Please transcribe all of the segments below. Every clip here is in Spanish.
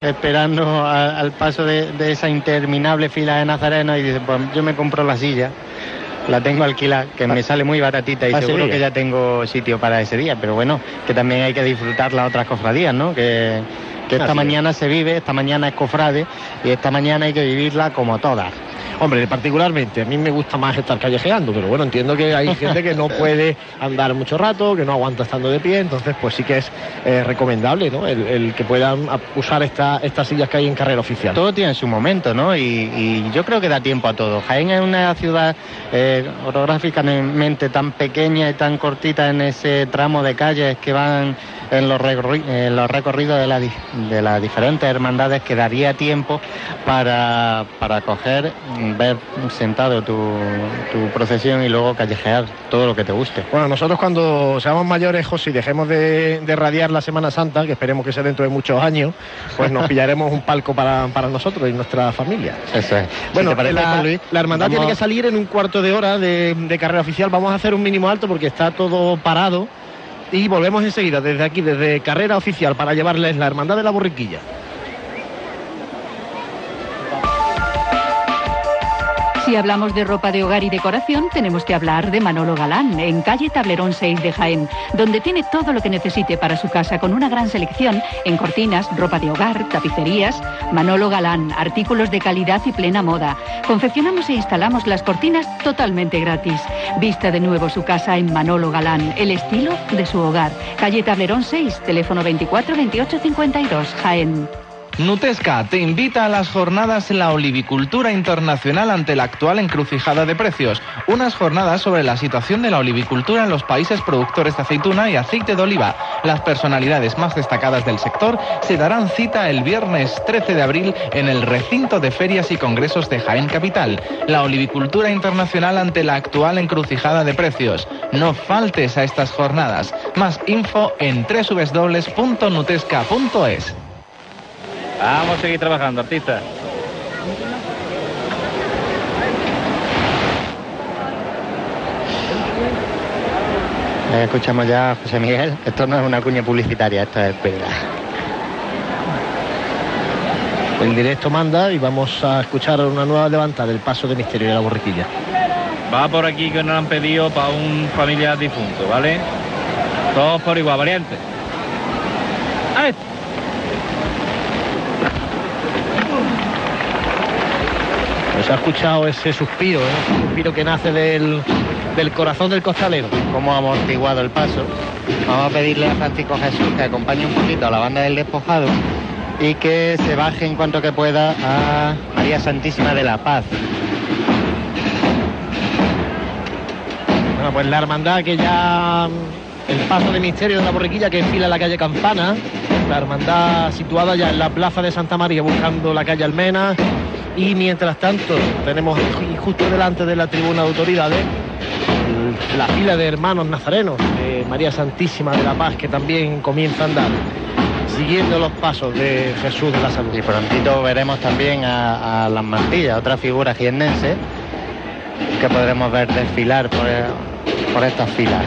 esperando al paso de, esa interminable fila de nazarenos y dice, pues yo me compro la silla, la tengo alquilada, que me sale muy baratita y seguro que ya tengo sitio para ese día, pero bueno, que también hay que disfrutar las otras cofradías, ¿no? Que, que esta mañana se vive, esta mañana es cofrade y esta mañana hay que vivirla como todas. Hombre, particularmente, a mí me gusta más estar callejeando, pero bueno, entiendo que hay gente que no puede andar mucho rato, que no aguanta estando de pie, entonces pues sí que es eh, recomendable, ¿no? El, que puedan usar estas sillas que hay en carrera oficial. Todo tiene su momento, ¿no? Y, yo creo que da tiempo a todo. Jaén es una ciudad eh, orográficamente tan pequeña y tan cortita en ese tramo de calles que van en los, recorridos de, las diferentes hermandades que daría tiempo para, para coger, ver sentado tu, procesión y luego callejear todo lo que te guste. Bueno, nosotros cuando seamos mayores, José, y dejemos de, radiar la Semana Santa, que esperemos que sea dentro de muchos años, pues nos pillaremos un palco para, nosotros y nuestra familia. Eso es. Bueno, la, la, hermandad tiene que salir en un cuarto de hora de, de carrera oficial. Vamos a hacer un mínimo alto porque está todo parado y volvemos enseguida desde aquí, desde carrera oficial, para llevarles la Hermandad de la Borriquilla. Si hablamos de ropa de hogar y decoración, tenemos que hablar de Manolo Galán, en calle Tablerón 6 de Jaén, donde tiene todo lo que necesite para su casa con una gran selección en cortinas, ropa de hogar, tapicerías. Manolo Galán, artículos de calidad y plena moda. Confeccionamos e instalamos las cortinas totalmente gratis. Vista de nuevo su casa en Manolo Galán, el estilo de su hogar. Calle Tablerón 6, teléfono 24 28 52, Jaén. Nutesca te invita a las jornadas la olivicultura internacional ante la actual encrucijada de precios. Unas jornadas sobre la situación de la olivicultura en los países productores de aceituna y aceite de oliva. Las personalidades más destacadas del sector se darán cita el viernes 13 de abril en el recinto de ferias y congresos de Jaén Capital. La olivicultura internacional ante la actual encrucijada de precios. No faltes a estas jornadas. Más info en www.nutesca.es. Vamos a seguir trabajando, artista. Eh, escuchamos ya a José Miguel. Esto no es una cuña publicitaria, esto es verdad. El directo manda y vamos a escuchar una nueva levantada del paso de misterio de la borriquilla. Va por aquí que nos han pedido para un familiar difunto, ¿vale? Todos por igual, valiente. ¡A se ha escuchado ese suspiro, ¿eh? ese suspiro que nace del, corazón del costalero. Como ha amortiguado el paso. Vamos a pedirle a Francisco Jesús que acompañe un poquito a la banda del despojado y que se baje en cuanto que pueda a María Santísima de la Paz. Bueno, pues la hermandad que ya el paso de misterio de la borriquilla que enfila la calle Campana, la hermandad situada ya en la plaza de Santa María buscando la calle Almena, y mientras tanto, tenemos justo delante de la tribuna de autoridades la fila de hermanos nazarenos de María Santísima de la Paz que también comienza a andar siguiendo los pasos de Jesús de la Salud. Y prontito veremos también a, las mantillas, otra figura jiennense que podremos ver desfilar por, por estas filas.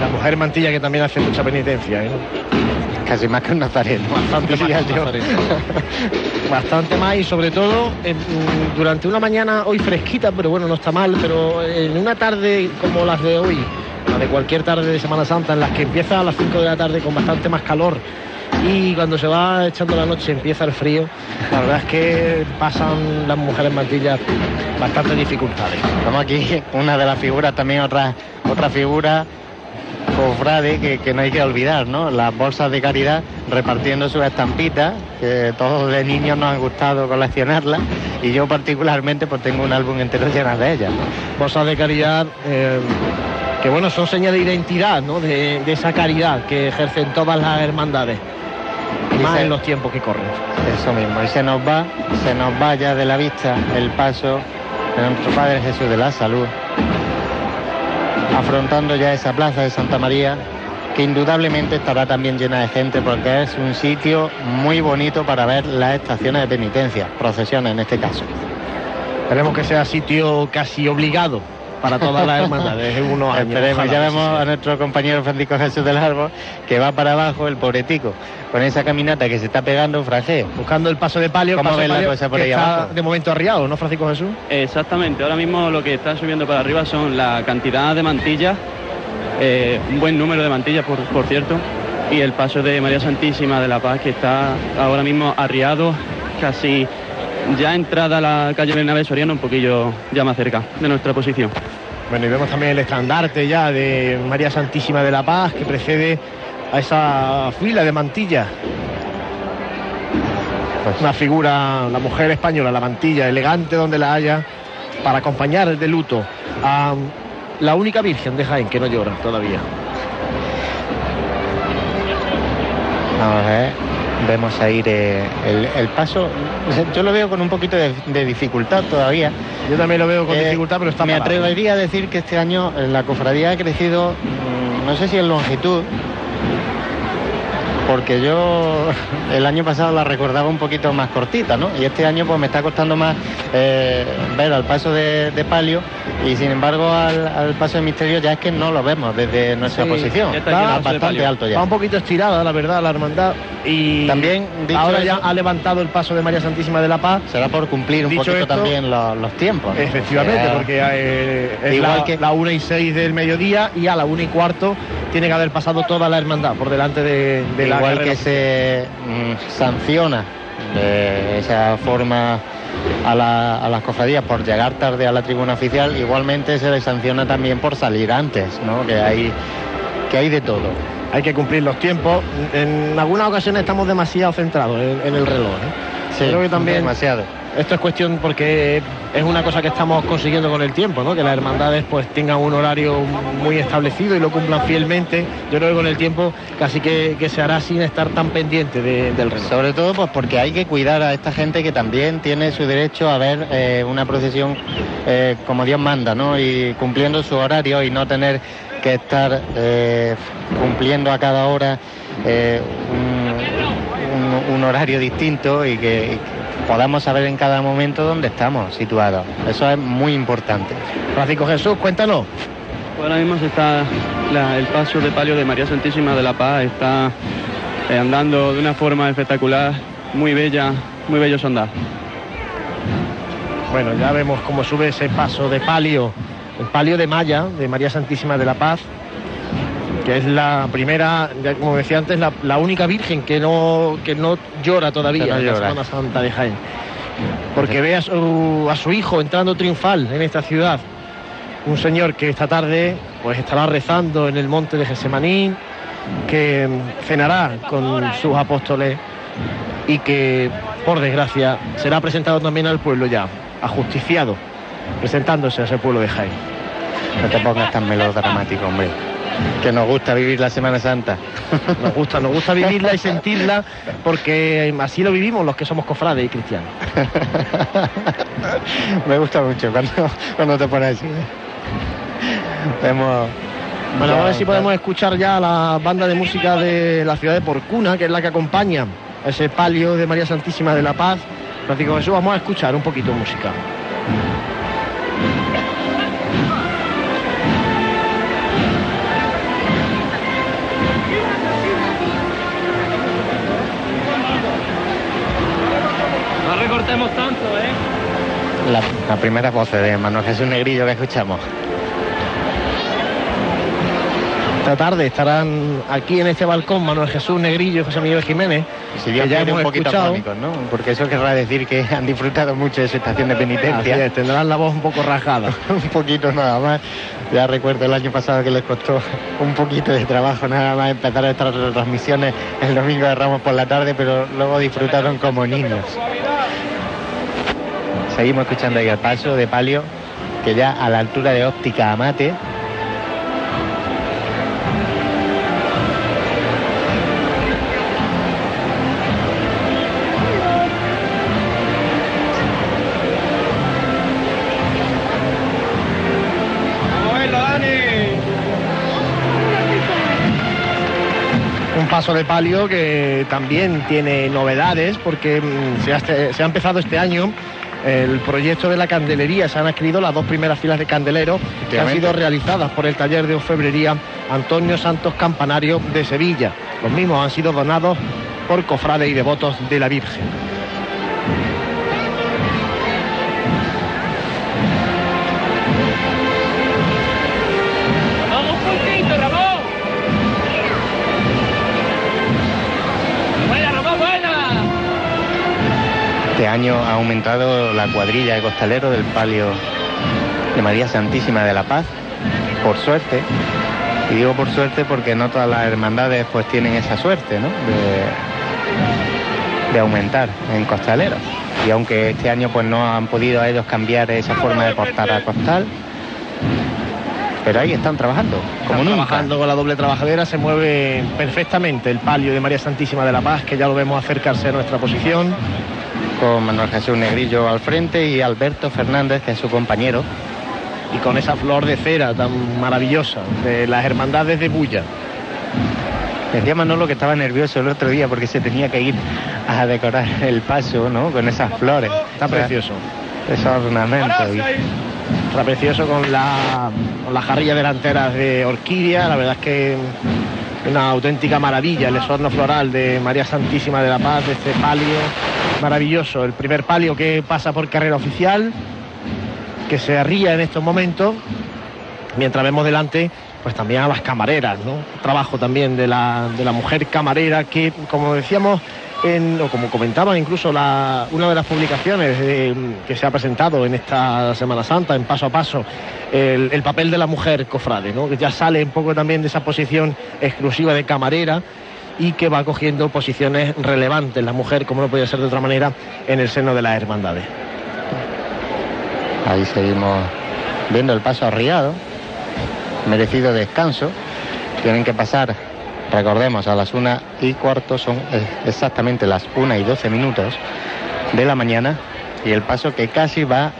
La mujer mantilla que también hace mucha penitencia. ¿eh? Casi más que un nazareno. Bastante más, Bastante más y sobre todo durante una mañana hoy fresquita, pero bueno, no está mal, pero en una tarde como las de hoy, la de cualquier tarde de Semana Santa, en las que empieza a las 5 de la tarde con bastante más calor y cuando se va echando la noche empieza el frío, la verdad es que pasan las mujeres mantillas bastantes dificultades. Estamos aquí, una de las figuras, también otra, otra figura cofrade que, que, no hay que olvidar, ¿no? Las bolsas de caridad repartiendo sus estampitas, que todos de niños nos han gustado coleccionarlas, y yo particularmente pues tengo un álbum entero lleno de ellas. Bolsas de caridad eh, que bueno, son señas de identidad, ¿no? De, esa caridad que ejercen todas las hermandades. más en los tiempos que corren. Eso mismo, y se nos va, se nos va ya de la vista el paso de nuestro Padre Jesús de la Salud afrontando ya esa plaza de Santa María, que indudablemente estará también llena de gente porque es un sitio muy bonito para ver las estaciones de penitencia, procesiones en este caso. Esperemos que sea sitio casi obligado para todas las hermandades en unos años. Esperemos, Ojalá ya vemos sea. a nuestro compañero Francisco Jesús del Árbol que va para abajo, el pobretico, con esa caminata que se está pegando un frajeo. Buscando el paso de palio, ¿Cómo paso de la cosa por que ahí está abajo? de momento arriado, ¿no, Francisco Jesús? Exactamente, ahora mismo lo que está subiendo para arriba son la cantidad de mantillas, eh, un buen número de mantillas por, por cierto, y el paso de María Santísima de la Paz que está ahora mismo arriado, casi ya entrada a la calle Bernabé Soriano, un poquillo ya más cerca de nuestra posición. Bueno, y vemos también el estandarte ya de María Santísima de la Paz que precede a esa fila de mantillas. Pues, Una figura, la mujer española, la mantilla, elegante donde la haya, para acompañar de luto a la única virgen de Jaén que no llora todavía. A ver, vemos ahí eh, el, el paso. Yo lo veo con un poquito de, de dificultad todavía. Yo también lo veo con Eh, dificultad, pero está Me parado. atrevería a decir que este año la cofradía ha crecido, mm, no sé si en longitud, porque yo el año pasado la recordaba un poquito más cortita, ¿no? Y este año pues me está costando más eh, ver al paso de, de palio y sin embargo al, al paso de misterio ya es que no lo vemos desde nuestra Sí, posición. está bastante palio. alto ya. Va un poquito estirada, la verdad, la hermandad. Y También, dicho ahora eso- ya ha levantado el paso de María Santísima de la Paz. Será por cumplir un poquito esto, también lo- los tiempos. ¿no? Efectivamente, Será- porque eh, es Igual la, que- la una y seis del mediodía y a la una y cuarto tiene que haber pasado toda la hermandad por delante de, de la Igual que se mm, sanciona de esa forma a, la- a las cofradías por llegar tarde a la tribuna oficial, igualmente se les sanciona también por salir antes, ¿no? Que hay, que hay de todo. Hay que cumplir los tiempos. En algunas ocasiones estamos demasiado centrados en, en el reloj. ¿eh? Sí, Creo que también demasiado. esto es cuestión porque es una cosa que estamos consiguiendo con el tiempo, ¿no? Que las hermandades pues tengan un horario muy establecido y lo cumplan fielmente. Yo creo que con el tiempo casi que, que se hará sin estar tan pendiente de- del reloj. Sobre todo pues porque hay que cuidar a esta gente que también tiene su derecho a ver eh, una procesión eh, como Dios manda, ¿no? Y cumpliendo su horario y no tener que estar eh, cumpliendo a cada hora un, un- horario distinto y que, y que podamos saber en cada momento dónde estamos situados. Eso es muy importante. Francisco Jesús, cuéntanos. Ahora mismo se está la- el paso de palio de María Santísima de la Paz está eh, andando de una forma espectacular, muy bella, muy bello su andar. Bueno, ya vemos cómo sube ese paso de palio, el palio de Maya, de María Santísima de la Paz, que es la primera, ya como decía antes, la, la única virgen que no, que no llora todavía no en la llora. Semana Santa de Jaén. Porque ve a su, a su hijo entrando triunfal en esta ciudad. Un señor que esta tarde pues estará rezando en el monte de Gesemaní, que cenará con sus apóstoles y que, por desgracia, será presentado también al pueblo ya, ajusticiado, presentándose a ese pueblo de Jaén. No te pongas tan melodramático, hombre. Que nos gusta vivir la Semana Santa. Nos gusta, nos gusta vivirla y sentirla porque así lo vivimos los que somos cofrades y cristianos. Me gusta mucho cuando, cuando te pones así. Bueno, a ver si podemos escuchar ya la banda de música de la ciudad de Porcuna, que es la que acompaña ese palio de María Santísima de la Paz. Francisco Jesús, vamos a escuchar un poquito de música. ¿Eh? La, la primera voz de Manuel Jesús Negrillo que escuchamos. Esta tarde estarán aquí en este balcón Manuel Jesús Negrillo y José Miguel Jiménez, Si que ya hemos un poquito ¿no? Porque eso querrá decir que han disfrutado mucho de su estación de penitencia. es, tendrán la voz un poco rasgada. un poquito nada más. Ya recuerdo el año pasado que les costó un poquito de trabajo nada más empezar estas retransmisiones el domingo de Ramos por la tarde, pero luego disfrutaron como niños. Seguimos escuchando ahí el paso de palio, que ya a la altura de óptica amate. Paso de palio que también tiene novedades porque mm, este- se ha empezado este año el proyecto de la candelería. Se han adquirido las dos primeras filas de candeleros que han sido realizadas por el taller de orfebrería Antonio Santos Campanario de Sevilla. Los mismos han sido donados por cofrades y devotos de la Virgen. Este año ha aumentado la cuadrilla de costaleros del palio de María Santísima de la Paz, por suerte. Y digo por suerte porque no todas las hermandades pues tienen esa suerte, ¿no? De, de aumentar en costaleros. Y aunque este año pues no han podido a ellos cambiar esa forma de portar a costal, pero ahí están trabajando, como Están nunca. trabajando con la doble trabajadera, se mueve perfectamente el palio de María Santísima de la Paz, que ya lo vemos acercarse a nuestra posición. Con Manuel Jesús Negrillo al frente y Alberto Fernández, que es su compañero. y con esa flor de cera tan maravillosa de las hermandades de Bulla. Decía Manolo que estaba nervioso el otro día porque se tenía que ir a decorar el paso, ¿no? Con esas flores. Está precioso. Esos ornamentos. y- Está precioso con la, con las jarrillas delanteras de orquídea, la verdad es que una auténtica maravilla el esorno floral de María Santísima de la Paz, de este palio maravilloso, el primer palio que pasa por carrera oficial, que se arría en estos momentos, mientras vemos delante pues también a las camareras, ¿no? Trabajo también de la, de la mujer camarera que, como decíamos, en- o como comentaba incluso la- una de las publicaciones eh, que se ha presentado en esta Semana Santa, en paso a paso, el, el papel de la mujer cofrade, ¿no? que ya sale un poco también de esa posición exclusiva de camarera y que va cogiendo posiciones relevantes la mujer, como no podía ser de otra manera, en el seno de las hermandades. Ahí seguimos viendo el paso arriado. Merecido descanso. Tienen que pasar, recordemos, a las una y cuarto, son exactamente las una y doce minutos de la mañana. Y el paso que casi va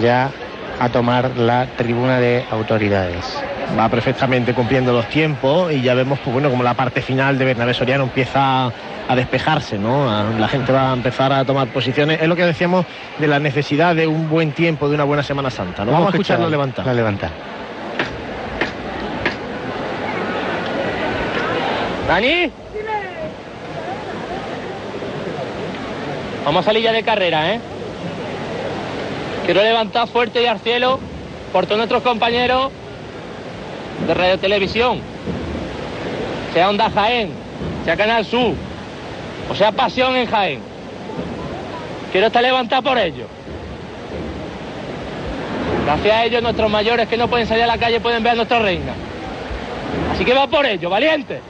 ya a tomar la tribuna de autoridades. Va perfectamente cumpliendo los tiempos y ya vemos pues bueno como la parte final de Bernabé Soriano empieza a despejarse, ¿no? La gente va a empezar a tomar posiciones. Es lo que decíamos de la necesidad de un buen tiempo, de una buena Semana Santa. ¿no? Vamos, a escucharlo levantar. La levantar. ¿Dani? Vamos a salir ya de carrera, ¿eh? Quiero levantar fuerte y al cielo por todos nuestros compañeros de Radio Televisión, sea Onda Jaén, sea Canal Sur, o sea Pasión en Jaén. Quiero estar levantado por ellos. Gracias a ellos, nuestros mayores que no pueden salir a la calle pueden ver a nuestra reina. Así que va por ellos, valiente.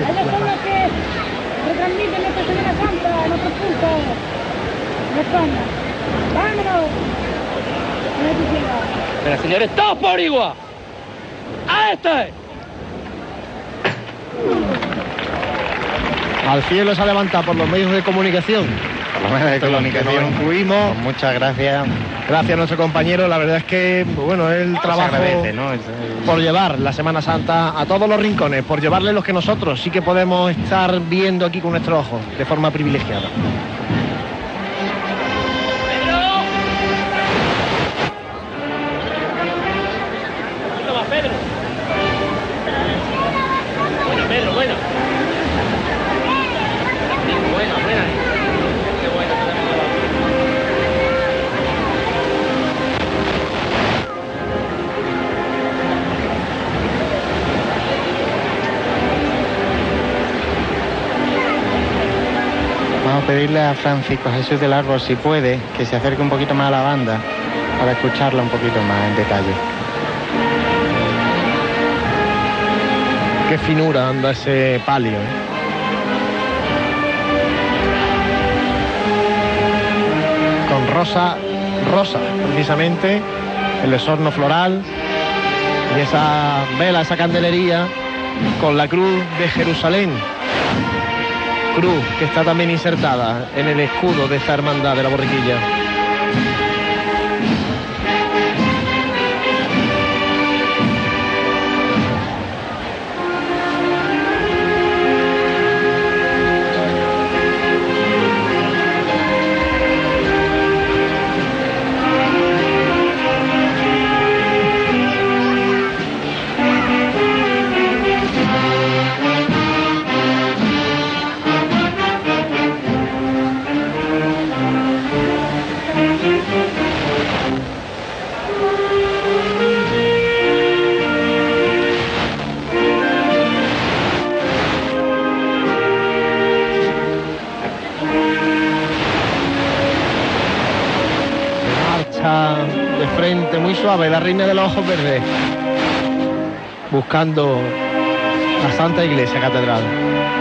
Los que retransmiten nuestra ¡Vámonos! Pero señores, todos por igual. ¡A este! Al cielo se ha levantado por los medios de comunicación. Por lo menos de los comunicación. nos incluimos. Pues muchas gracias. Gracias a nuestro compañero. La verdad es que pues bueno, el trabajo agradece, ¿no? Es- es- por llevar la Semana Santa a todos los rincones, por llevarle los que nosotros sí que podemos estar viendo aquí con nuestros ojos de forma privilegiada. Pedirle a Francisco Jesús del Árbol, si puede, que se acerque un poquito más a la banda para escucharla un poquito más en detalle. Qué finura anda ese palio. ¿eh? Con rosa, rosa, precisamente, el esorno floral y esa vela, esa candelería con la cruz de Jerusalén. Que está también insertada en el escudo de esta hermandad de la borriquilla. Suave, la reina de los ojos verdes. Buscando la Santa Iglesia Catedral.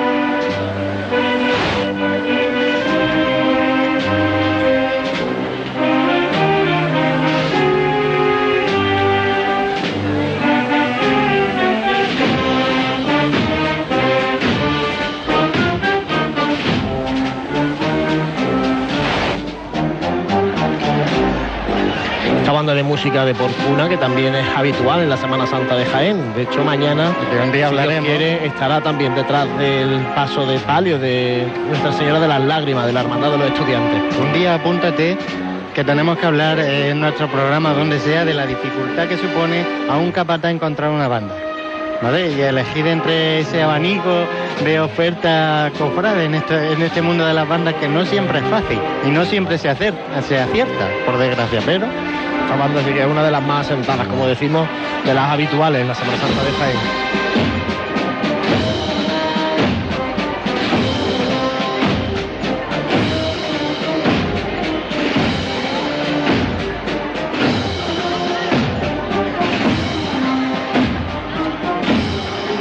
Música de Porcuna, que también es habitual en la Semana Santa de Jaén. De hecho, mañana, De un día si hablaremos. quiere, estará también detrás del paso de palio de Nuestra Señora de las Lágrimas, de la Hermandad de los Estudiantes. Un día apúntate que tenemos que hablar en nuestro programa, donde sea, de la dificultad que supone a un capataz encontrar una banda. ¿Vale? Y elegir entre ese abanico de ofertas cofrades en este, en este mundo de las bandas que no siempre es fácil y no siempre se, acer- se acierta, por desgracia, pero Esta banda sí que es una de las más asentadas, como decimos, de las habituales en la Semana Santa de Jaén.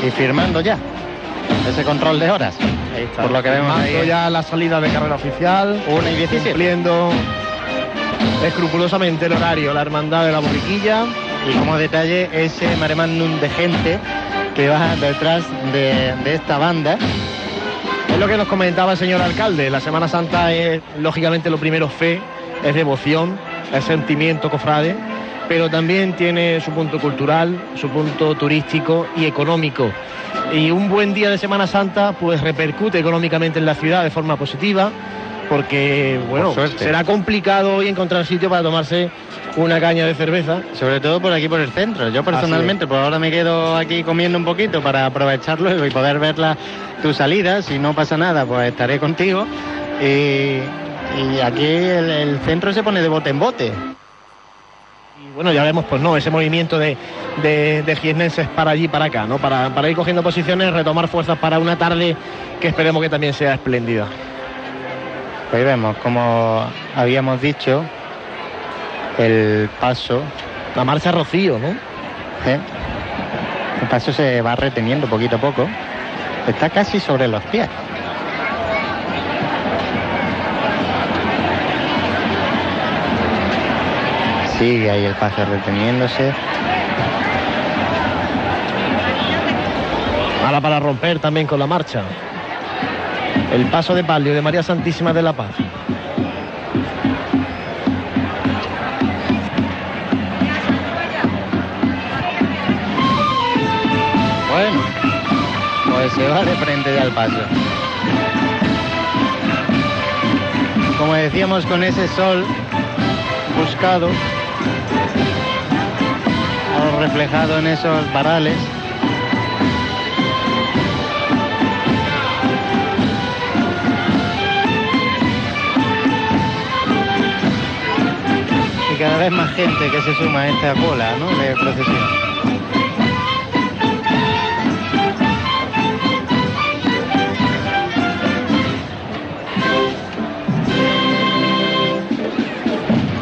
y firmando ya ese control de horas. Ahí está. Por lo que vemos ahí. ya la salida de carrera oficial. 1 y 17. Cumpliendo escrupulosamente el horario, la hermandad de la borriquilla. Y como detalle, ese mare magnum de gente que va detrás de, de esta banda. Es lo que nos comentaba el señor alcalde. La Semana Santa es, lógicamente, lo primero fe, es devoción, es sentimiento cofrade, pero también tiene su punto cultural, su punto turístico y económico. Y un buen día de Semana Santa, pues repercute económicamente en la ciudad de forma positiva, porque, bueno, será complicado hoy encontrar sitio para tomarse una caña de cerveza. Sobre todo por aquí por el centro. Yo personalmente, pues ahora me quedo aquí comiendo un poquito para aprovechar luego y poder ver la- tu salida. Si no pasa nada, pues estaré contigo. Y, y aquí el, el centro se pone de bote en bote. Y bueno, ya vemos, pues no, ese movimiento de, de, para allí, para acá, ¿no? Para, para ir cogiendo posiciones, retomar fuerzas para una tarde que esperemos que también sea espléndida. Pues vemos, como habíamos dicho, el paso, La marcha Rocío, ¿no? ¿eh? el paso se va reteniendo poquito a poco. Está casi sobre los pies. Sigue ahí el paso reteniéndose. Ahora para romper también con la marcha. El paso de palio de María Santísima de la Paz. Bueno, pues se va de frente ya al paso. Como decíamos, con ese sol buscado, reflejado en esos varales. Cada vez más gente que se suma a esta cola ¿no? de procesión.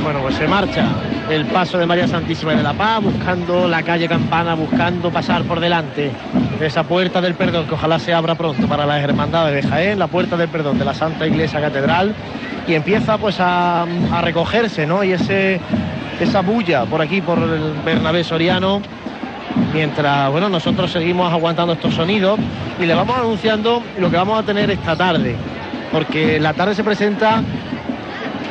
Bueno, pues se marcha el paso de María Santísima de la Paz, buscando la calle Campana, buscando pasar por delante de esa puerta del perdón, que ojalá se abra pronto para las hermandades de Jaén, la puerta del perdón de la Santa Iglesia Catedral, y empieza pues a, a recogerse, ¿no? Y ese, esa bulla por aquí, por el Bernabé Soriano, mientras, bueno, nosotros seguimos aguantando estos sonidos y le vamos anunciando lo que vamos a tener esta tarde, porque la tarde se presenta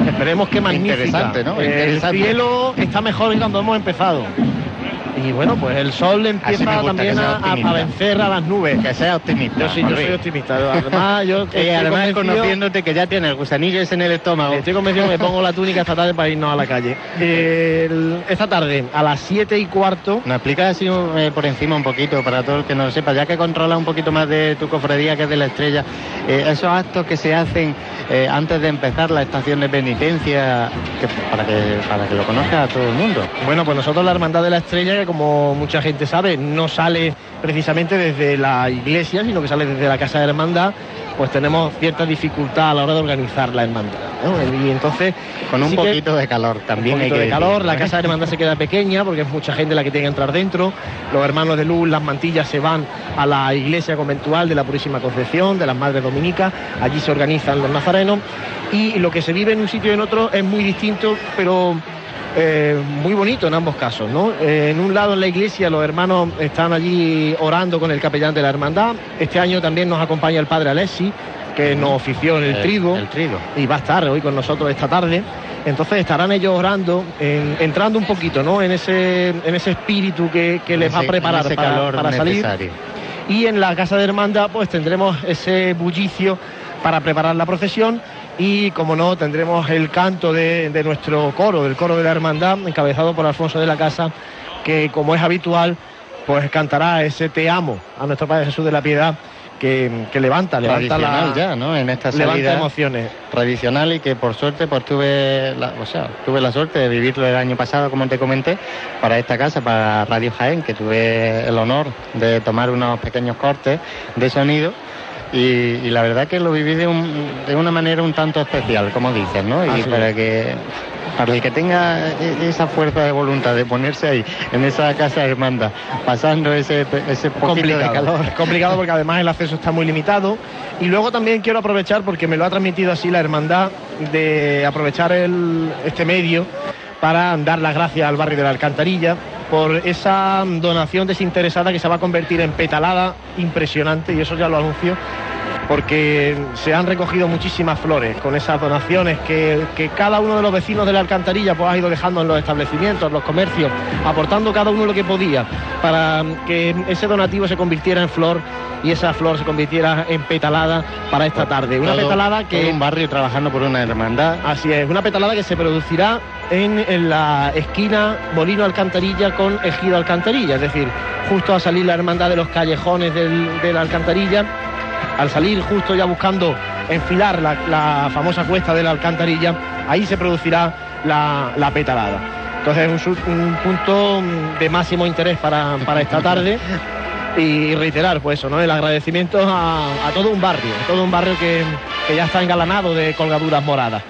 Esperemos que magnífica. Interesante, ¿no? El cielo está mejor que cuando hemos empezado. Y bueno, pues el sol empieza también a, a- a vencer a las nubes. Que sea optimista. Yo sí, yo soy optimista. Además, yo además conociéndote que ya tienes el gusanillo ese en el estómago. Estoy convencido que me pongo la túnica esta tarde para irnos a la calle. El- esta tarde, a las 7 y cuarto, ¿Nos explicas así eh, por encima un poquito para todo el que no lo sepa, ya que controla un poquito más de tu cofradía que es de la estrella, eh, esos actos que se hacen eh, antes de empezar la estación de penitencia, que- para, que, para que lo conozca todo el mundo? Bueno, pues nosotros la Hermandad de la Estrella, que como mucha gente sabe, no sale precisamente desde la iglesia, sino que sale desde la Casa de la Hermandad, pues tenemos cierta dificultad a la hora de organizar la hermandad. ¿no? Y entonces... Con un sí que- poquito de calor también. un hay poquito que de calor, la ¿eh? casa de hermandad se queda pequeña porque es mucha gente la que tiene que entrar dentro. Los hermanos de luz, las mantillas se van a la iglesia conventual de la Purísima Concepción, de las Madres Dominicas, allí se organizan los nazarenos y lo que se vive en un sitio y en otro es muy distinto, pero eh, muy bonito en ambos casos. ¿no? Eh, en un lado en la iglesia los hermanos están allí orando con el capellán de la hermandad. Este año también nos acompaña el padre Alessi, que nos ofició en el, El- trigo el trigo. y va a estar hoy con nosotros esta tarde. Entonces estarán ellos orando, en- entrando un poquito ¿no? en, ese, en ese espíritu que, que les va a preparar para, salir. Y en la casa de hermandad pues tendremos ese bullicio para preparar la procesión y como no tendremos el canto de, de nuestro coro, del coro de la hermandad, encabezado por Alfonso de la Casa, que como es habitual pues cantará ese te amo a nuestro Padre Jesús de la Piedad que, que levanta, levanta la, ya, ¿no? En esta levanta salida emociones. tradicional y que por suerte pues tuve la, o sea, tuve la suerte de vivirlo el año pasado, como te comenté, para esta casa, para Radio Jaén, que tuve el honor de tomar unos pequeños cortes de sonido. Y, y la verdad que lo viví de, un- de una manera un tanto especial, como dices, ¿no? Y para que para el que tenga e- esa fuerza de voluntad de ponerse ahí, en esa casa de hermandad, pasando ese, ese poquito de complicado. calor. Es complicado porque además el acceso está muy limitado. Y luego también quiero aprovechar, porque me lo ha transmitido así la hermandad, de aprovechar el- este medio para dar las gracias al barrio de la Alcantarilla por esa donación desinteresada que se va a convertir en petalada impresionante, y eso ya lo anuncio, porque se han recogido muchísimas flores con esas donaciones que, que cada uno de los vecinos de la alcantarilla pues, ha ido dejando en los establecimientos, en los comercios, aportando cada uno lo que podía para que ese donativo se convirtiera en flor y esa flor se convirtiera en petalada para esta tarde. Una Todo- petalada todo que un barrio trabajando por una hermandad. Así es, una petalada que se producirá en, en la esquina Molino Alcantarilla con Ejido Alcantarilla, es decir, justo a salir la hermandad de los callejones del- de la Alcantarilla, al salir justo ya buscando enfilar la, la famosa cuesta de la Alcantarilla, ahí se producirá la, la petalada. Entonces es un, punto de máximo interés para, para esta tarde y reiterar pues eso, ¿no? El agradecimiento a, a todo un barrio, a todo un barrio que, que ya está engalanado de colgaduras moradas.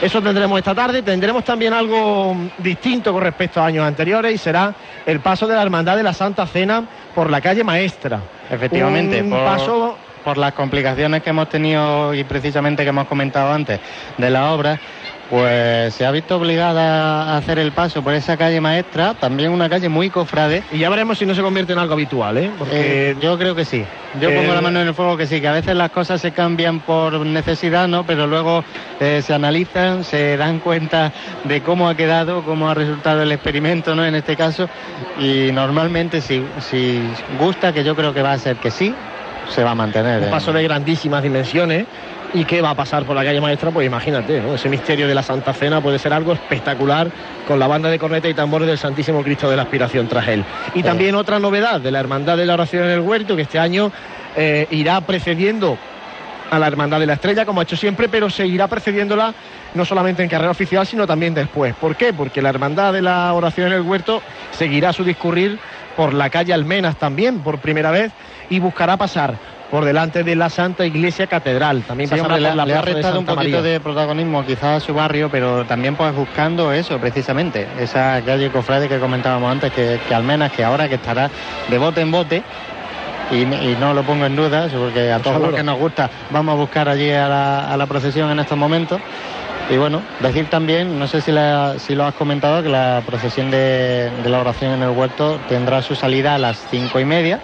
Eso tendremos esta tarde, tendremos también algo distinto con respecto a años anteriores y será el paso de la Hermandad de la Santa Cena por la calle Maestra. Efectivamente, Un por, paso por las complicaciones que hemos tenido y precisamente que hemos comentado antes de la obra, pues se ha visto obligada a hacer el paso por esa calle maestra, también una calle muy cofrade. y ya veremos si no se convierte en algo habitual, ¿eh? Porque Eh, yo creo que sí. Yo eh, pongo la mano en el fuego que sí, que a veces las cosas se cambian por necesidad, ¿no? Pero luego eh, se analizan, se dan cuenta de cómo ha quedado, cómo ha resultado el experimento, ¿no? En este caso. Y normalmente si, si gusta, que yo creo que va a ser que sí, se va a mantener. un ¿eh? paso de grandísimas dimensiones. ¿Y qué va a pasar por la calle maestra? Pues imagínate, ¿no? Ese misterio de la Santa Cena puede ser algo espectacular con la banda de corneta y tambores del Santísimo Cristo de la Aspiración tras él. Y también otra novedad de la Hermandad de la Oración en el Huerto, que este año eh, irá precediendo a la Hermandad de la Estrella, como ha hecho siempre, pero seguirá precediéndola no solamente en carrera oficial, sino también después. ¿Por qué? Porque la Hermandad de la Oración en el Huerto seguirá su discurrir por la calle Almenas también, por primera vez, y buscará pasar por delante de la Santa Iglesia Catedral. También Sí, pasará hombre, por la le, le ha plaza de restado un poquito María. de protagonismo quizás a su barrio, pero también pues buscando eso precisamente, esa calle Cofrade que comentábamos antes, que, que al menos que ahora que estará de bote en bote, y, y no lo pongo en duda, porque a todos los que nos gusta vamos a buscar allí a la, a la procesión en estos momentos. Y bueno, decir también, no sé si, la- si lo has comentado, que la procesión de, de la oración en el huerto tendrá su salida a las cinco y media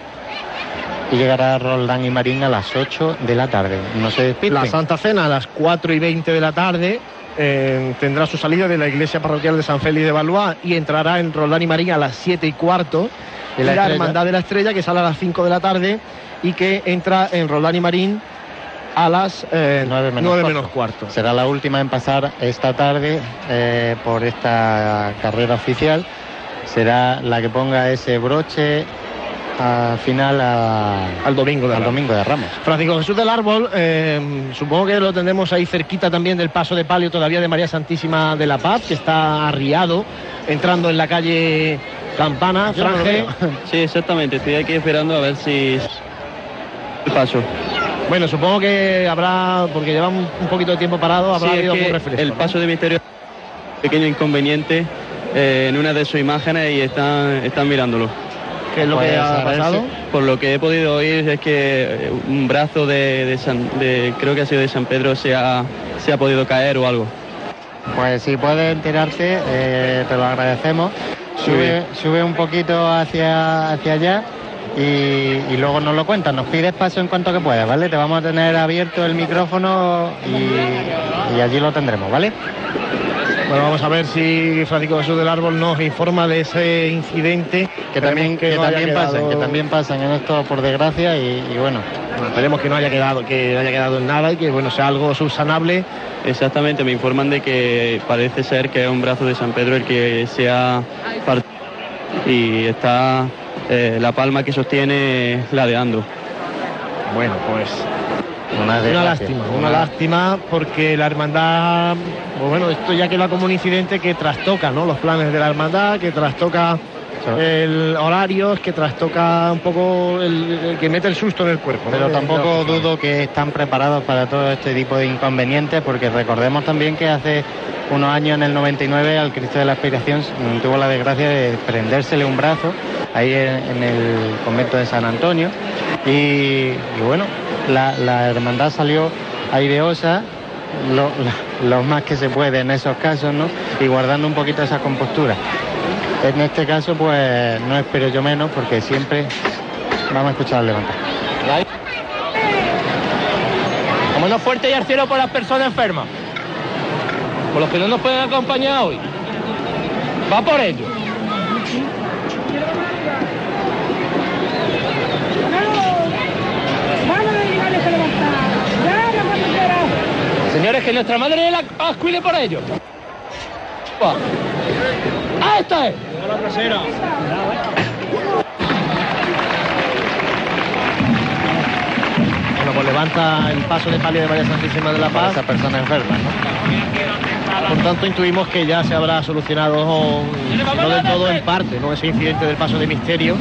y llegará a Roldán y Marín a las 8 de la tarde. No se despisten. La Santa Cena a las 4 y 20 de la tarde eh, tendrá su salida de la iglesia parroquial de San Félix de Valois y entrará en Roldán y Marín a las 7 y cuarto. ¿Y Y la la, estrella? Hermandad de la Estrella que sale a las 5 de la tarde y que entra en Roldán y Marín a las eh, 9 menos, nueve cuarto. menos cuarto. Será la última en pasar esta tarde eh, por esta carrera oficial. Será la que ponga ese broche al final a- Al domingo de al Ramos. domingo de Ramos. Francisco Jesús del Árbol, eh, supongo que lo tendremos ahí cerquita también del paso de palio todavía de María Santísima de la Paz, que está arriado, entrando en la calle Campana, Franje. Sí, exactamente. Estoy aquí esperando a ver si el paso. Bueno, supongo que habrá, porque llevan un poquito de tiempo parado, habrá Sí, habido algún reflejo. el ¿no? paso de misterio pequeño inconveniente eh, en una de sus imágenes y están, están mirándolo. ¿Qué es lo que Pues, ha pasado? Por lo que he podido oír es que eh, un brazo de, de San- de- creo que ha sido de San Pedro se ha, se ha podido caer o algo. Pues si puedes enterarte, eh, te lo agradecemos. Sube, sube un poquito hacia, hacia allá y, y luego nos lo cuentas. Nos pides paso en cuanto que puedas, ¿vale? Te vamos a tener abierto el micrófono y, y allí lo tendremos, ¿vale? Bueno, vamos a ver si Francisco Jesús del Árbol nos informa de ese incidente. Que también, que no también pasan, quedado- que también pasan en esto por desgracia y, y bueno, Bueno, esperemos que no haya quedado, que haya quedado en nada y que bueno sea algo subsanable. Exactamente, me informan de que parece ser que es un brazo de San Pedro el que se ha partido y está eh, la palma que sostiene ladeando. Bueno, pues una, una lástima, una lástima porque la hermandad, pues bueno, esto ya queda como un incidente que trastoca, ¿no? Los planes de la hermandad, que trastoca el horarios, que trastoca un poco el, el que mete el susto en el cuerpo. Pero De- tampoco dudo que están preparados para todo este tipo de inconvenientes, porque recordemos también que hace unos años, en el 99, al Cristo de la Aspiración mm, tuvo la desgracia de prendérsele un brazo ahí en, el convento de San Antonio. Y, y bueno, la, la hermandad salió aireosa, lo, lo más que se puede en esos casos, ¿no? Y guardando un poquito esa compostura. En este caso, pues no espero yo menos, porque siempre vamos a escuchar al levantar. Vámonos fuerte y al cielo por las personas enfermas. Por los que no nos pueden acompañar hoy. Va por ello. Señores, que nuestra madre la os cuide por ello. ¡Ah, esta es! Bueno, pues levanta el paso de palio de María Santísima de la Para Paz. esa persona enferma, ¿no? Por tanto, intuimos que ya se habrá solucionado, si no del todo, en parte, ¿no? ese incidente del paso de misterio.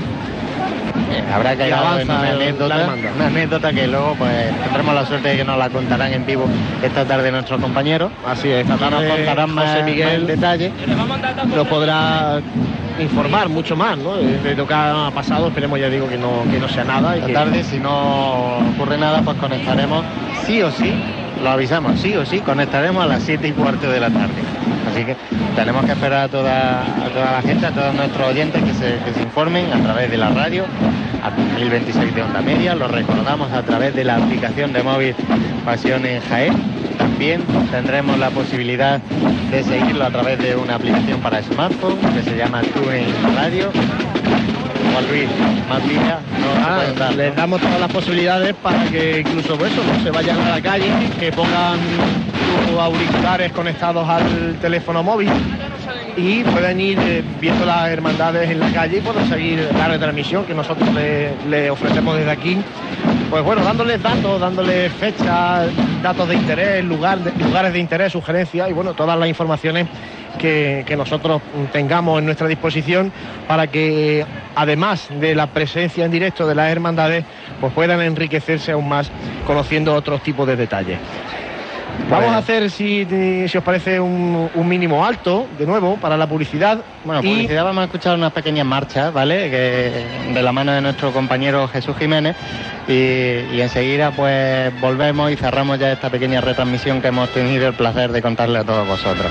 Habrá que avanza en una anécdota, demanda. una anécdota que luego pues tendremos la suerte de que nos la contarán en vivo esta tarde nuestros compañeros. Así es, esta Y nos tarde contarán más, José más Miguel detalle. nos podrá informar mucho más, ¿no? De, de lo que ha pasado, esperemos ya digo que no, que no sea nada. Y Esta que- tarde, si no ocurre nada, pues conectaremos sí o sí, lo avisamos, sí o sí, conectaremos a las 7 y cuarto de la tarde. Así que tenemos que esperar a toda, a toda la gente, a todos nuestros oyentes que se, que se informen a través de la radio, a 1026 de onda media, lo recordamos a través de la aplicación de móvil Pasión en Jaén. También tendremos la posibilidad de seguirlo a través de una aplicación para smartphone que se llama TuneIn Radio. Juan Luis, más días no Ah, les damos todas las posibilidades para que incluso pues, eso, ¿no? se vayan a la calle, que pongan sus auriculares conectados al teléfono móvil y puedan ir eh, viendo las hermandades en la calle y puedan seguir la retransmisión que nosotros le, le ofrecemos desde aquí. Pues bueno, dándoles datos, dándoles fechas, datos de interés, lugar lugares de interés, sugerencias y bueno, todas las informaciones que, que nosotros tengamos en nuestra disposición para que además de la presencia en directo de las hermandades, pues puedan enriquecerse aún más conociendo otros tipos de detalles. Vamos a hacer, si, si os parece, un, un mínimo alto, de nuevo, para la publicidad. Bueno, Y- publicidad vamos a escuchar unas pequeñas marchas, ¿vale? Que, de la mano de nuestro compañero Jesús Jiménez y, y enseguida pues volvemos y cerramos ya esta pequeña retransmisión que hemos tenido el placer de contarle a todos vosotros.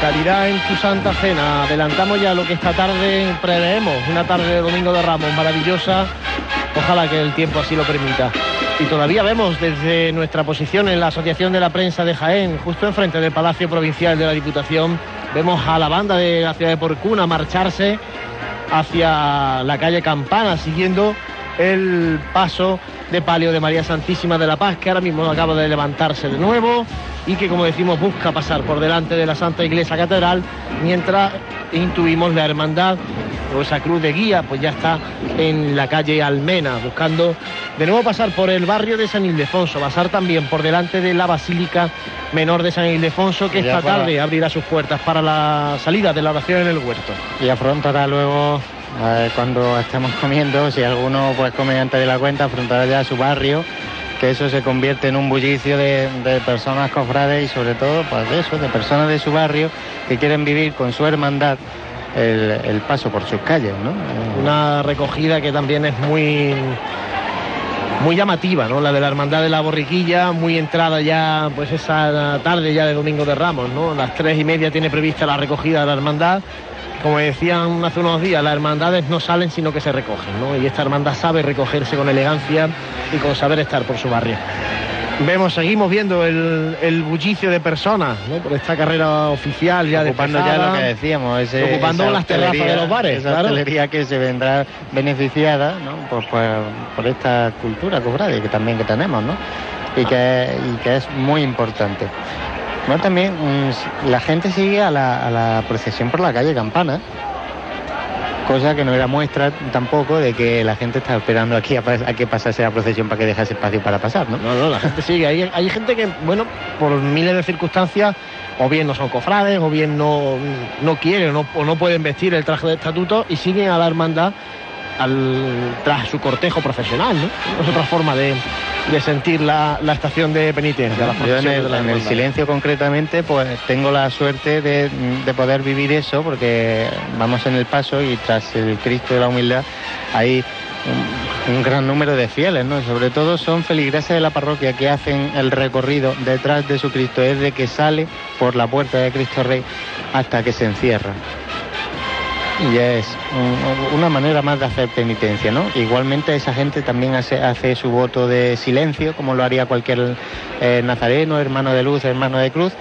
Caridad en tu Santa Cena. Adelantamos ya lo que esta tarde preveemos, una tarde de Domingo de Ramos maravillosa. Ojalá que el tiempo así lo permita. Y todavía vemos desde nuestra posición en la Asociación de la Prensa de Jaén, justo enfrente del Palacio Provincial de la Diputación, vemos a la banda de la ciudad de Porcuna marcharse hacia la calle Campana, siguiendo el paso de palio de María Santísima de la Paz, que ahora mismo acaba de levantarse de nuevo y que, como decimos, busca pasar por delante de la Santa Iglesia Catedral, mientras intuimos la hermandad o esa cruz de guía, pues ya está en la calle Almena, buscando de nuevo pasar por el barrio de San Ildefonso, pasar también por delante de la Basílica Menor de San Ildefonso, que esta para- tarde abrirá sus puertas para la salida de la oración en el huerto. Y afrontará luego, cuando estemos comiendo, si alguno pues come antes de la cuenta, afrontará ya su barrio, que eso se convierte en un bullicio de, personas cofrades y sobre todo, pues de eso, de personas de su barrio que quieren vivir con su hermandad el, paso por sus calles, ¿no? Eh, Una recogida que también es muy muy llamativa, ¿no? La de la Hermandad de la Borriquilla, muy entrada ya, pues esa tarde ya de Domingo de Ramos, ¿no? Las tres y media tiene prevista la recogida de la Hermandad. Como decían hace unos días, las hermandades no salen sino que se recogen, ¿no? Y esta hermandad sabe recogerse con elegancia y con saber estar por su barrio. Vemos, seguimos viendo el, el bullicio de personas, ¿no? Por esta carrera oficial ya ocupando ya lo que decíamos, ese- Ocupando las terrazas de los bares, esa claro. hostelería que se vendrá beneficiada ¿no? por, por- por esta cultura cofrade que también que tenemos, ¿no? Y que, y que es muy importante. Bueno, también mm, la gente sigue a la, a la procesión por la calle Campana, cosa que no era muestra tampoco de que la gente está esperando aquí a, a que pasase la procesión para que dejase espacio para pasar, ¿no? No, no, la gente sigue. Hay, hay gente que, bueno, por miles de circunstancias, o bien no son cofrades, o bien no, no quieren no, o no pueden vestir el traje de estatuto y siguen a la hermandad al, tras su cortejo profesional, ¿no? Es otra forma de, de sentir la, la estación de penitencia. las Yo en el, de las en el hermandades. silencio concretamente, pues tengo la suerte de, de poder vivir eso, porque vamos en el paso y tras el Cristo de la Humildad hay un, un gran número de fieles, ¿no? Sobre todo son feligreses de la parroquia que hacen el recorrido detrás de su Cristo, desde que sale por la puerta de Cristo Rey hasta que se encierra. Y es un- una manera más de hacer penitencia, ¿no? Igualmente esa gente también hace, hace su voto de silencio, como lo haría cualquier eh, nazareno, hermano de luz, hermano de cruz,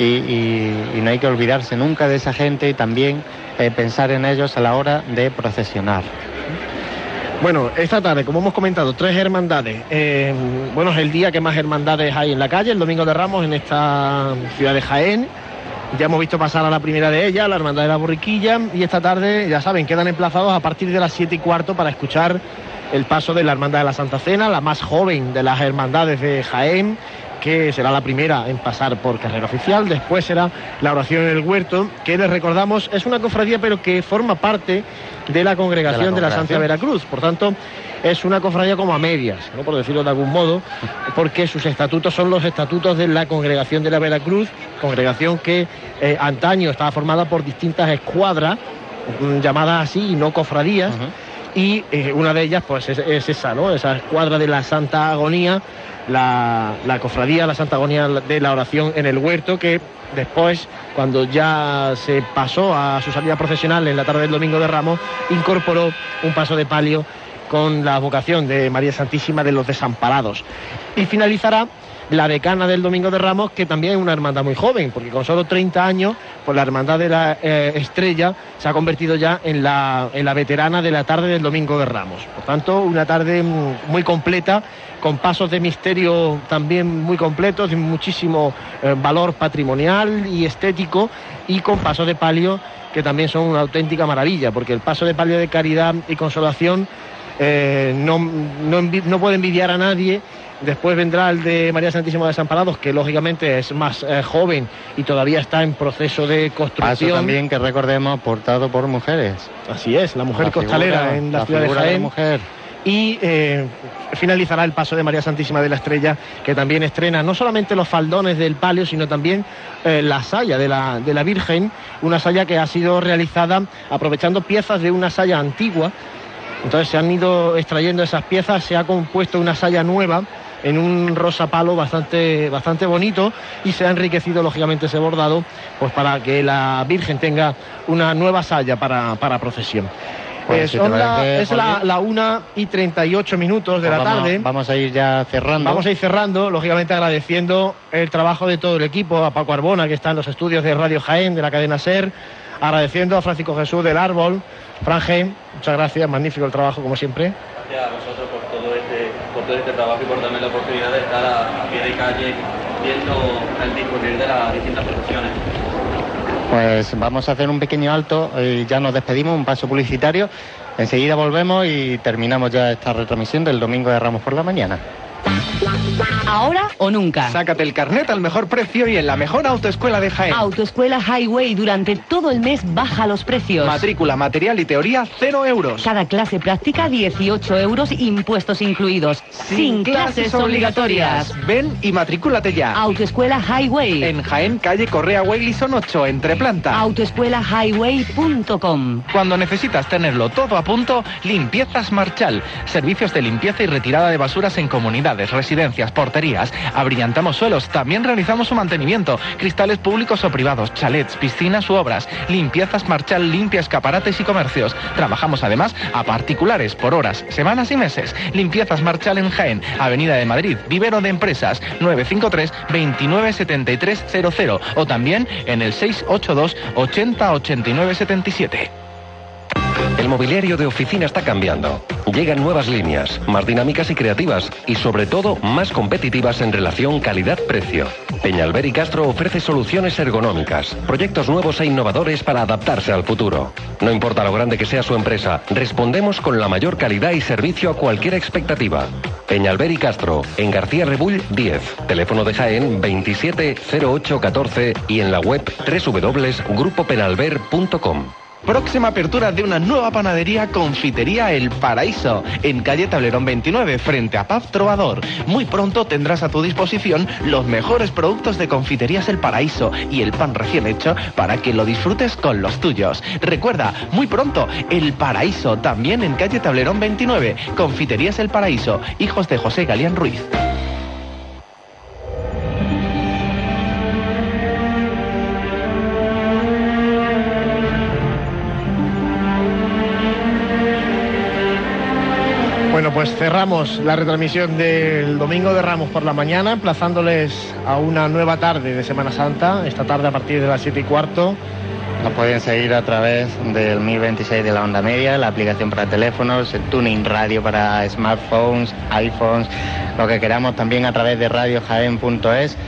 y no hay que olvidarse nunca de esa gente y también eh, pensar en ellos a la hora de procesionar. Bueno, esta tarde, como hemos comentado, tres hermandades. Eh, bueno, es el día que más hermandades hay en la calle, el Domingo de Ramos, en esta ciudad de Jaén. Ya hemos visto pasar a la primera de ellas, la Hermandad de la Borriquilla, y esta tarde, ya saben, quedan emplazados a partir de las siete y cuarto para escuchar el paso de la Hermandad de la Santa Cena, la más joven de las hermandades de Jaén, que será la primera en pasar por carrera oficial. Después será la oración en el huerto, que les recordamos es una cofradía, pero que forma parte de la congregación de la, Santa congregación. Veracruz. Por tanto, es una cofradía como a medias, ¿no? por decirlo de algún modo, porque sus estatutos son los estatutos de la congregación de la Veracruz, congregación que eh, antaño estaba formada por distintas escuadras, mm, llamadas así, y no cofradías. Y eh, una de ellas, pues, es, es esa, ¿no? Esa escuadra de la Santa Agonía, la, la cofradía, la Santa Agonía de la oración en el huerto, que después, cuando ya se pasó a su salida procesional en la tarde del Domingo de Ramos, incorporó un paso de palio con la vocación de María Santísima de los Desamparados. Y finalizará la decana del Domingo de Ramos, que también es una hermandad muy joven, porque con solo 30 años, pues la hermandad de la eh, Estrella se ha convertido ya en la, en la veterana de la tarde del Domingo de Ramos. Por tanto, una tarde mm, muy completa, con pasos de misterio también muy completos, de muchísimo eh, valor patrimonial y estético, y con pasos de palio que también son una auténtica maravilla, porque el paso de palio de caridad y consolación eh, no, no, no puede envidiar a nadie. Después vendrá el de María Santísima de Desamparados, que lógicamente es más eh, joven y todavía está en proceso de Paso construcción. también que recordemos portado por mujeres. Así es, la mujer La costalera figura- en la, ciudad de Jaén. mujer. y eh, finalizará el paso de María Santísima de la Estrella, que también estrena no solamente los faldones del palio, sino también eh, la saya de la, de la Virgen, una saya que ha sido realizada aprovechando piezas de una saya antigua. Entonces se han ido extrayendo esas piezas, se ha compuesto una saya nueva en un rosa palo bastante, bastante bonito y se ha enriquecido lógicamente ese bordado pues para que la Virgen tenga una nueva saya para, para procesión. Pues, Eh, si te la- parece, es la, la 1 y 38 minutos de Pues la vamos- tarde. Vamos a ir ya cerrando. Vamos a ir cerrando, lógicamente agradeciendo el trabajo de todo el equipo, a Paco Arbona, que está en los estudios de Radio Jaén, de la cadena SER, agradeciendo a Francisco Jesús del Árbol, Fran Jaén, muchas gracias, magnífico el trabajo como siempre. Gracias a vosotros por todo este, por todo este trabajo y por darme la oportunidad de estar a, a pie de calle viendo el discurrir de las distintas profesiones. Pues vamos a hacer un pequeño alto y ya nos despedimos, un paso publicitario. Enseguida volvemos y terminamos ya esta retransmisión del domingo de Ramos por la mañana. Ahora o nunca. Sácate el carnet al mejor precio y en la mejor autoescuela de Jaén. Autoescuela Highway durante todo el mes baja los precios. Matrícula, material y teoría, cero euros. Cada clase práctica 18 euros, impuestos incluidos. Sin, clases obligatorias. Ven y matricúlate ya. Autoescuela Highway. En Jaén, calle Correa Waylison 8, entre planta. Autoescuelahighway.com. Cuando necesitas tenerlo todo a punto, Limpiezas Marchal. Servicios de limpieza y retirada de basuras en residencias, porterías. Abrillantamos suelos. También realizamos su mantenimiento. Cristales públicos o privados, chalets, piscinas u obras. Limpiezas Marchal limpia escaparates y comercios. Trabajamos además a particulares por horas, semanas y meses. Limpiezas Marchal en Jaén, Avenida de Madrid, Vivero de Empresas, 953 297300 o también en el 682 80 89 77. El mobiliario de oficina está cambiando. Llegan nuevas líneas, más dinámicas y creativas, y sobre todo más competitivas en relación calidad-precio. Peñalver y Castro ofrece soluciones ergonómicas, proyectos nuevos e innovadores para adaptarse al futuro. No importa lo grande que sea su empresa, respondemos con la mayor calidad y servicio a cualquier expectativa. Peñalver y Castro, en García Rebull 10, teléfono de Jaén 270814 y en la web www.grupopenalver.com. Próxima apertura de una nueva panadería Confitería El Paraíso, en calle Tablerón 29, frente a Paz Trovador. Muy pronto tendrás a tu disposición los mejores productos de Confiterías El Paraíso y el pan recién hecho para que lo disfrutes con los tuyos. Recuerda, muy pronto, El Paraíso, también en calle Tablerón 29, Confiterías El Paraíso, hijos de José Galián Ruiz. Pues cerramos la retransmisión del Domingo de Ramos por la mañana, emplazándoles a una nueva tarde de Semana Santa, esta tarde a partir de las 7 y cuarto. Nos pueden seguir a través del 1026 de la onda media, la aplicación para teléfonos, el tuning radio para smartphones, iPhones, lo que queramos también a través de radiojaen.es.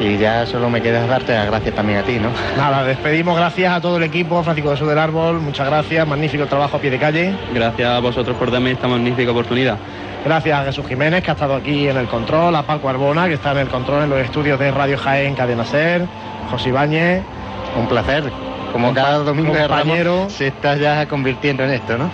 Y ya solo me queda darte las gracias también a ti, ¿no? Nada, despedimos, gracias a todo el equipo, Francisco Jesús del Árbol, muchas gracias, magnífico trabajo a pie de calle. Gracias a vosotros por darme esta magnífica oportunidad. Gracias a Jesús Jiménez, que ha estado aquí en el control, a Paco Arbona, que está en el control en los estudios de Radio Jaén, Cadena Ser, José Ibáñez, Un placer. Como cada domingo de compañero. Ramos se está ya convirtiendo en esto, ¿no?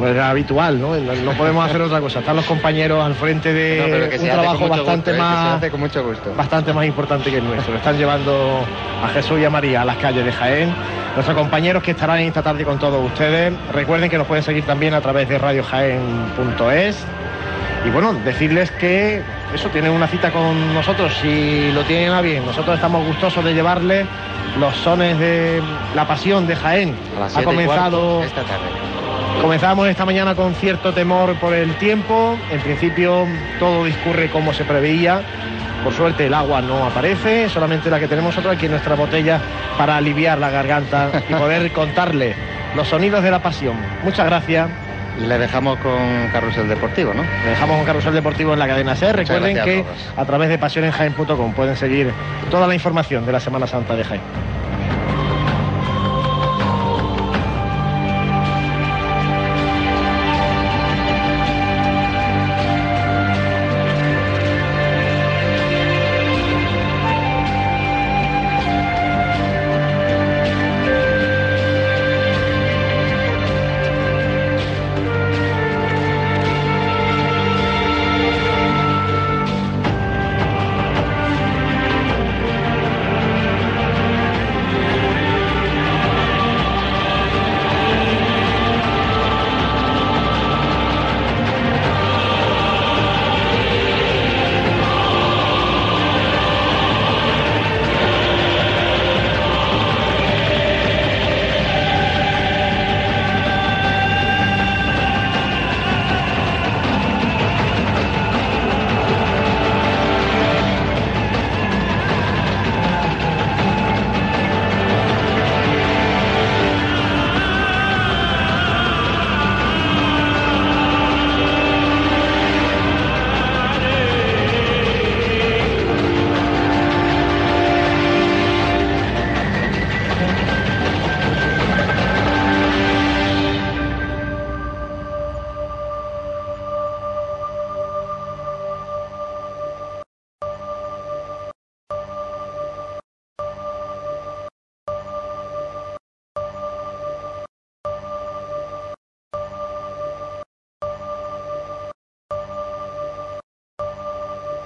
Pues habitual, ¿no? No podemos hacer otra cosa. Están los compañeros al frente de No, un trabajo bastante gusto, ¿eh? Más hace con mucho gusto. bastante más importante que el nuestro. Están llevando a Jesús y a María a las calles de Jaén. Nuestros compañeros que estarán esta tarde con todos ustedes. Recuerden que nos pueden seguir también a través de radiojaén.es. Y bueno, decirles que eso, tienen una cita con nosotros si lo tienen a bien. Nosotros estamos gustosos de llevarles los sones de la pasión de Jaén. A las ha comenzado esta tarde. Comenzamos esta mañana con cierto temor por el tiempo. En principio todo discurre como se preveía. Por suerte el agua no aparece, solamente la que tenemos nosotros aquí en nuestra botella para aliviar la garganta y poder contarle los sonidos de la pasión. Muchas gracias. Le dejamos con Carrusel Deportivo, ¿no? Le dejamos un carrusel deportivo en la cadena SER. Recuerden gracias que a a través de pasionenjaen.com pueden seguir toda la información de la Semana Santa de Jaén.